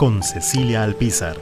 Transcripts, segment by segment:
Con Cecilia Alpizar.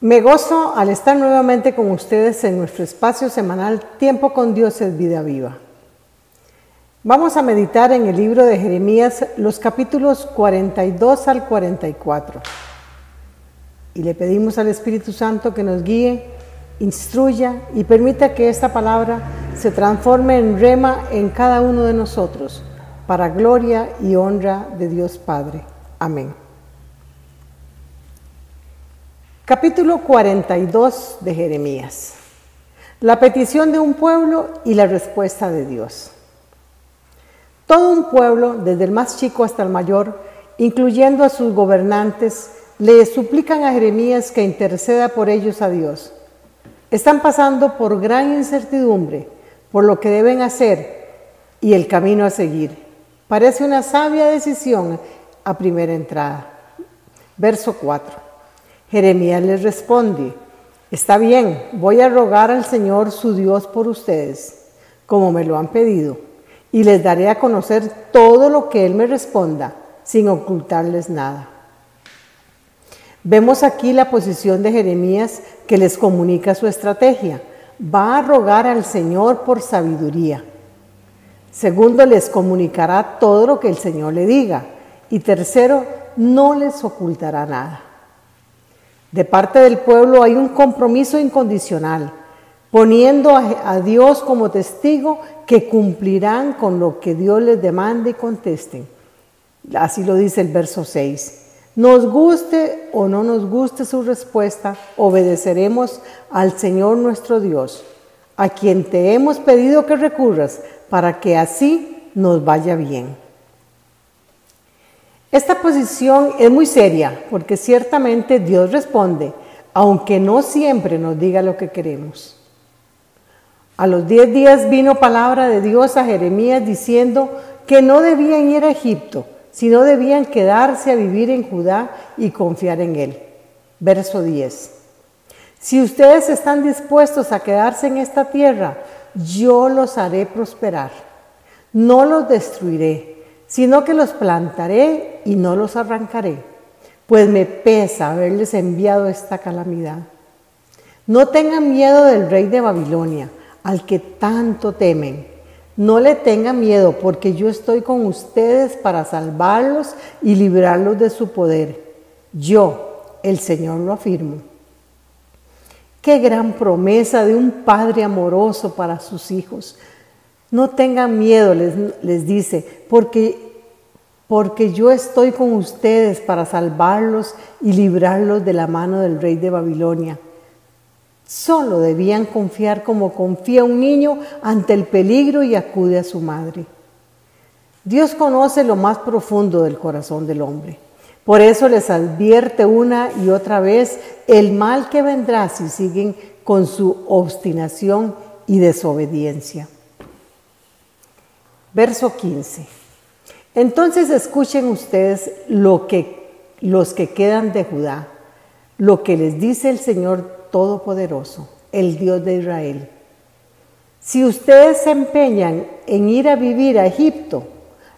Me gozo al estar nuevamente con ustedes en nuestro espacio semanal Tiempo con Dios es vida viva. Vamos a meditar en el libro de Jeremías los capítulos 42 al 44. Y le pedimos al Espíritu Santo que nos guíe, instruya y permita que esta palabra se transforme en rema en cada uno de nosotros, para gloria y honra de Dios Padre. Amén. Capítulo 42 de Jeremías. La petición de un pueblo y la respuesta de Dios. Todo un pueblo, desde el más chico hasta el mayor, incluyendo a sus gobernantes, le suplican a Jeremías que interceda por ellos a Dios. Están pasando por gran incertidumbre por lo que deben hacer y el camino a seguir. Parece una sabia decisión a primera entrada. Verso 4. Jeremías les responde, está bien, voy a rogar al Señor su Dios por ustedes, como me lo han pedido, y les daré a conocer todo lo que Él me responda, sin ocultarles nada. Vemos aquí la posición de Jeremías que les comunica su estrategia. Va a rogar al Señor por sabiduría. Segundo, les comunicará todo lo que el Señor le diga. Y tercero, no les ocultará nada. De parte del pueblo hay un compromiso incondicional, poniendo a, Dios como testigo que cumplirán con lo que Dios les demande y contesten. Así lo dice el verso 6. Nos guste o no nos guste su respuesta, obedeceremos al Señor nuestro Dios, a quien te hemos pedido que recurras para que así nos vaya bien. Esta posición es muy seria porque ciertamente Dios responde, aunque no siempre nos diga lo que queremos. A los diez días vino palabra de Dios a Jeremías diciendo que no debían ir a Egipto, sino debían quedarse a vivir en Judá y confiar en Él. Verso 10. Si ustedes están dispuestos a quedarse en esta tierra, yo los haré prosperar. No los destruiré sino que los plantaré y no los arrancaré, pues me pesa haberles enviado esta calamidad. No tengan miedo del rey de Babilonia, al que tanto temen. No le tengan miedo, porque yo estoy con ustedes para salvarlos y librarlos de su poder. Yo, el Señor, lo afirmo. Qué gran promesa de un Padre amoroso para sus hijos. No tengan miedo, les, les dice, porque, porque yo estoy con ustedes para salvarlos y librarlos de la mano del rey de Babilonia. Solo debían confiar como confía un niño ante el peligro y acude a su madre. Dios conoce lo más profundo del corazón del hombre. Por eso les advierte una y otra vez el mal que vendrá si siguen con su obstinación y desobediencia. Verso 15. Entonces escuchen ustedes lo que los que quedan de Judá, lo que les dice el Señor Todopoderoso, el Dios de Israel. Si ustedes se empeñan en ir a vivir a Egipto,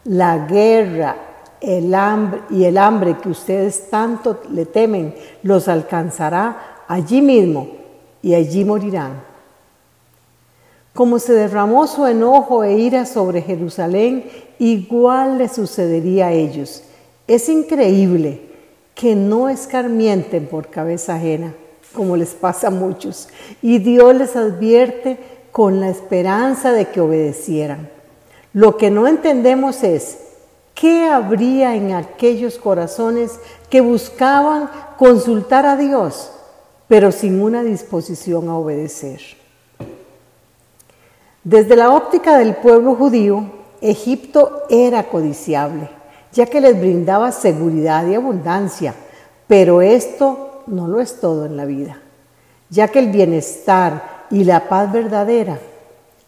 la guerra el hambre, y el hambre que ustedes tanto le temen los alcanzará allí mismo y allí morirán como se derramó su enojo e ira sobre Jerusalén, igual le sucedería a ellos. Es increíble que no escarmienten por cabeza ajena, como les pasa a muchos, y Dios les advierte con la esperanza de que obedecieran. Lo que no entendemos es ¿Qué habría en aquellos corazones que buscaban consultar a Dios, pero sin una disposición a obedecer? Desde la óptica del pueblo judío, Egipto era codiciable, ya que les brindaba seguridad y abundancia, pero esto no lo es todo en la vida, ya que el bienestar y la paz verdadera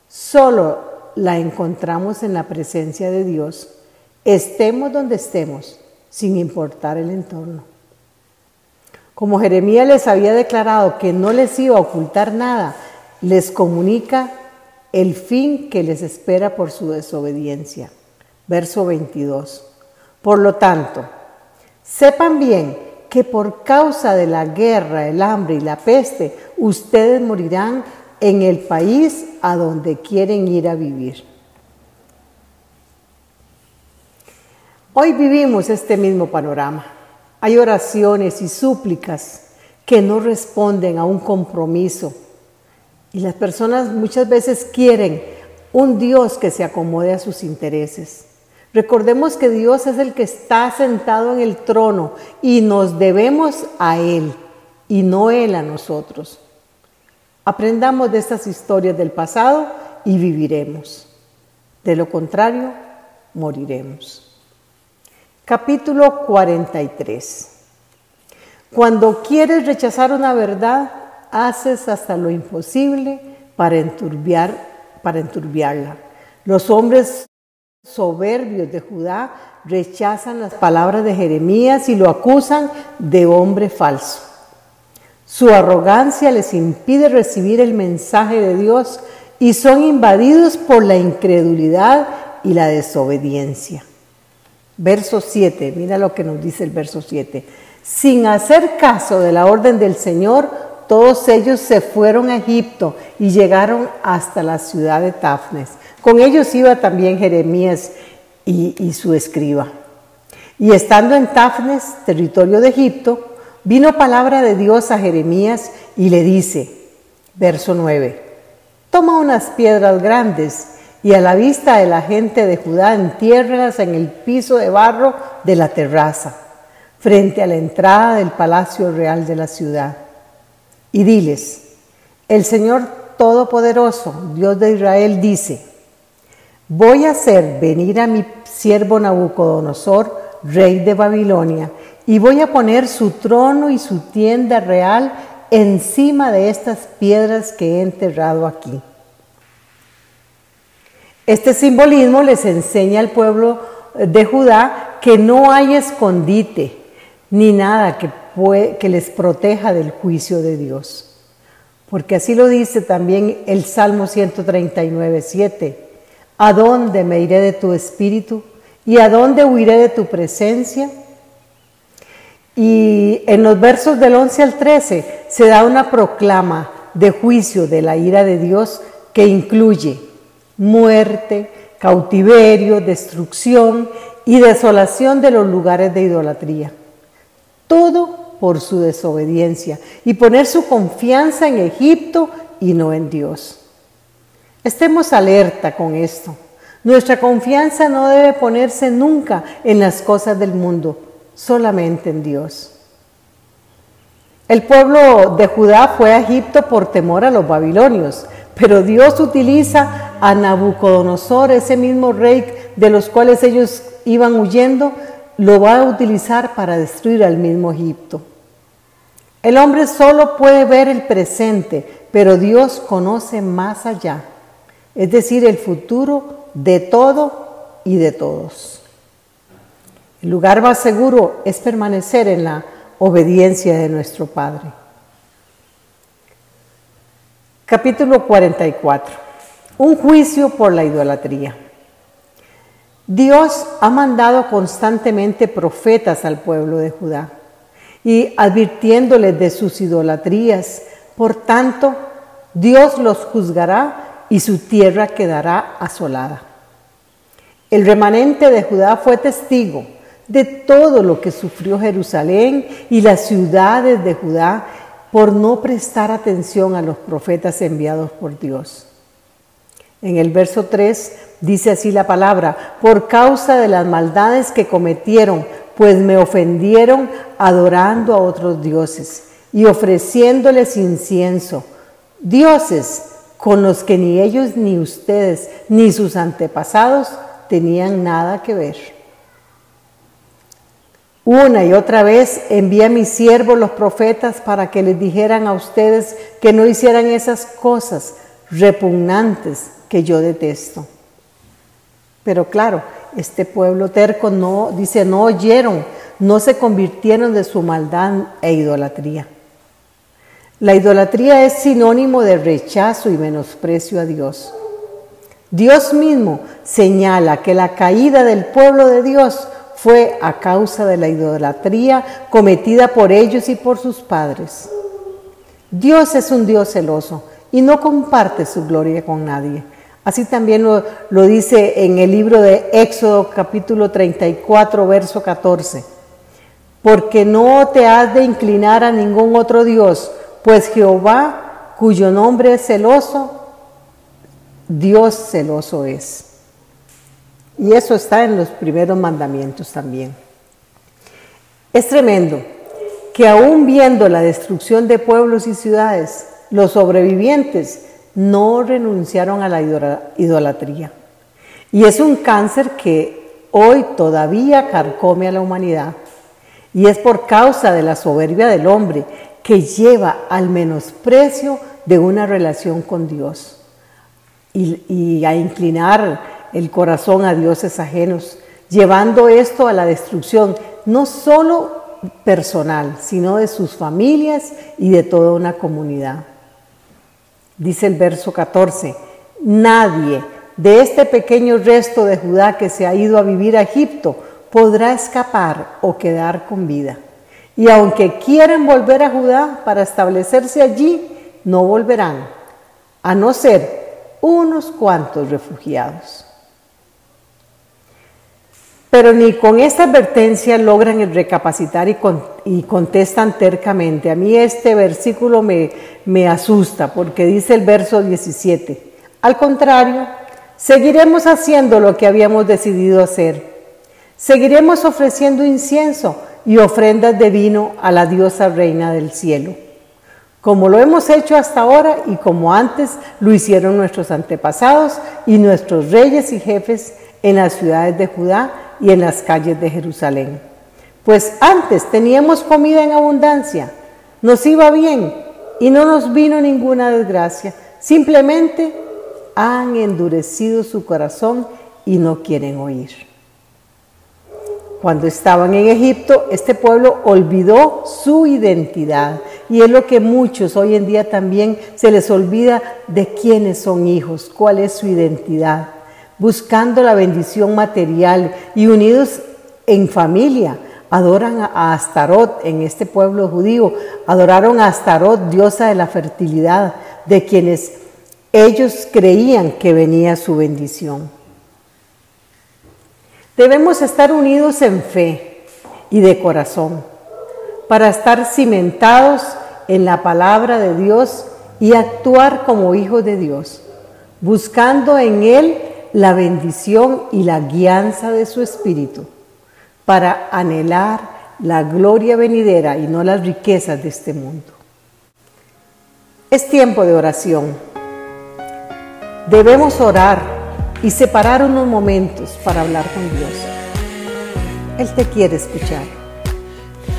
solo la encontramos en la presencia de Dios, estemos donde estemos, sin importar el entorno. Como Jeremías les había declarado que no les iba a ocultar nada, les comunica el fin que les espera por su desobediencia. Verso 22. Por lo tanto, sepan bien que por causa de la guerra, el hambre y la peste, ustedes morirán en el país a donde quieren ir a vivir. Hoy vivimos este mismo panorama. Hay oraciones y súplicas que no responden a un compromiso. Y las personas muchas veces quieren un Dios que se acomode a sus intereses. Recordemos que Dios es el que está sentado en el trono y nos debemos a Él y no Él a nosotros. Aprendamos de estas historias del pasado y viviremos. De lo contrario, moriremos. Capítulo 43. Cuando quieres rechazar una verdad, haces hasta lo imposible para, enturbiar, para enturbiarla. Los hombres soberbios de Judá rechazan las palabras de Jeremías y lo acusan de hombre falso. Su arrogancia les impide recibir el mensaje de Dios y son invadidos por la incredulidad y la desobediencia. Verso 7, mira lo que nos dice el verso 7. Sin hacer caso de la orden del Señor, todos ellos se fueron a Egipto y llegaron hasta la ciudad de Tafnes. Con ellos iba también Jeremías y, su escriba. Y estando en Tafnes, territorio de Egipto, Vino palabra de Dios a Jeremías y le dice, verso 9, toma unas piedras grandes y a la vista de la gente de Judá entiérralas en el piso de barro de la terraza, frente a la entrada del palacio real de la ciudad. Y diles, el Señor Todopoderoso, Dios de Israel, dice, voy a hacer venir a mi siervo Nabucodonosor, rey de Babilonia, y voy a poner su trono y su tienda real encima de estas piedras que he enterrado aquí. Este simbolismo les enseña al pueblo de Judá que no hay escondite ni nada que, que les proteja del juicio de Dios. Porque así lo dice también el Salmo 139, 7. ¿A dónde me iré de tu espíritu? ¿Y a dónde huiré de tu presencia? Y en los versos del 11 al 13 se da una proclama de juicio de la ira de Dios que incluye muerte, cautiverio, destrucción y desolación de los lugares de idolatría. Todo por su desobediencia y poner su confianza en Egipto y no en Dios. Estemos alerta con esto. Nuestra confianza no debe ponerse nunca en las cosas del mundo, solamente en Dios. El pueblo de Judá fue a Egipto por temor a los babilonios, pero Dios utiliza a Nabucodonosor, ese mismo rey de los cuales ellos iban huyendo, lo va a utilizar para destruir al mismo Egipto. El hombre solo puede ver el presente, pero Dios conoce más allá, es decir, el futuro de todo y de todos. El lugar más seguro es permanecer en la obediencia de nuestro Padre. Capítulo 44. Un juicio por la idolatría. Dios ha mandado constantemente profetas al pueblo de Judá y advirtiéndoles de sus idolatrías. Por tanto, Dios los juzgará y su tierra quedará asolada. El remanente de Judá fue testigo de todo lo que sufrió Jerusalén y las ciudades de Judá por no prestar atención a los profetas enviados por Dios. En el verso 3 dice así la palabra, por causa de las maldades que cometieron, pues me ofendieron adorando a otros dioses y ofreciéndoles incienso, dioses con los que ni ellos ni ustedes ni sus antepasados tenían nada que ver. Una y otra vez envié a mis siervos los profetas para que les dijeran a ustedes que no hicieran esas cosas repugnantes que yo detesto. Pero claro, este pueblo terco no, dice, no oyeron, no se convirtieron de su maldad e idolatría. La idolatría es sinónimo de rechazo y menosprecio a Dios. Dios mismo señala que la caída del pueblo de Dios fue a causa de la idolatría cometida por ellos y por sus padres. Dios es un Dios celoso y no comparte su gloria con nadie. Así también lo, dice en el libro de Éxodo capítulo 34, verso 14. Porque no te has de inclinar a ningún otro Dios, pues Jehová, cuyo nombre es celoso, Dios celoso es. Y eso está en los primeros mandamientos también. Es tremendo que aún viendo la destrucción de pueblos y ciudades, los sobrevivientes no renunciaron a la idolatría. Y es un cáncer que hoy todavía carcome a la humanidad. Y es por causa de la soberbia del hombre que lleva al menosprecio de una relación con Dios y, a inclinar el corazón a dioses ajenos, llevando esto a la destrucción no solo personal, sino de sus familias y de toda una comunidad. Dice el verso 14, nadie de este pequeño resto de Judá que se ha ido a vivir a Egipto podrá escapar o quedar con vida. Y aunque quieran volver a Judá para establecerse allí, no volverán, a no ser unos cuantos refugiados. Pero ni con esta advertencia logran recapacitar y, contestan tercamente. A mí este versículo me, me asusta porque dice el verso 17. Al contrario, seguiremos haciendo lo que habíamos decidido hacer. Seguiremos ofreciendo incienso y ofrendas de vino a la diosa reina del cielo como lo hemos hecho hasta ahora y como antes lo hicieron nuestros antepasados y nuestros reyes y jefes en las ciudades de Judá y en las calles de Jerusalén. Pues antes teníamos comida en abundancia, nos iba bien y no nos vino ninguna desgracia, simplemente han endurecido su corazón y no quieren oír. Cuando estaban en Egipto, este pueblo olvidó su identidad y es lo que muchos hoy en día también se les olvida de quiénes son hijos, cuál es su identidad, buscando la bendición material y unidos en familia. Adoran a Astarot en este pueblo judío, adoraron a Astarot, diosa de la fertilidad, de quienes ellos creían que venía su bendición. Debemos estar unidos en fe y de corazón para estar cimentados en la palabra de Dios y actuar como hijos de Dios, buscando en Él la bendición y la guianza de su Espíritu, para anhelar la gloria venidera y no las riquezas de este mundo. Es tiempo de oración. Debemos orar y separar unos momentos para hablar con Dios. Él te quiere escuchar,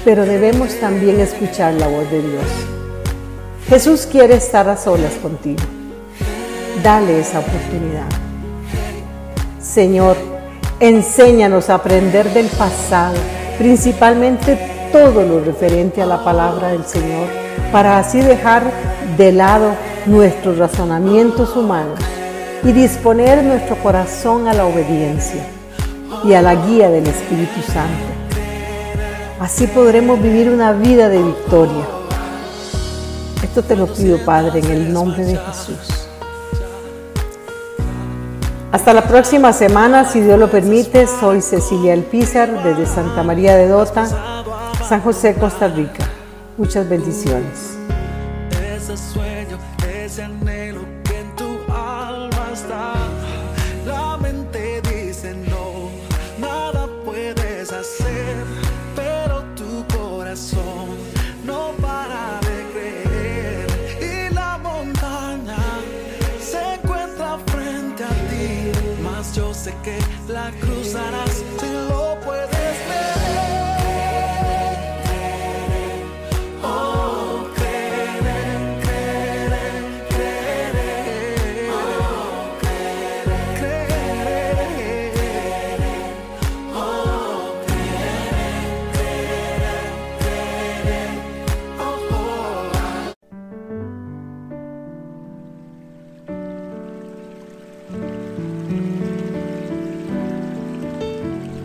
pero debemos también escuchar la voz de Dios. Jesús quiere estar a solas contigo. Dale esa oportunidad. Señor, enséñanos a aprender del pasado, principalmente todo lo referente a la palabra del Señor, para así dejar de lado nuestros razonamientos humanos y disponer nuestro corazón a la obediencia y a la guía del Espíritu Santo. Así podremos vivir una vida de victoria. Esto te lo pido, Padre, en el nombre de Jesús. Hasta la próxima semana, si Dios lo permite. Soy Cecilia Elpizar desde Santa María de Dota, San José, Costa Rica. Muchas bendiciones. Cruzarás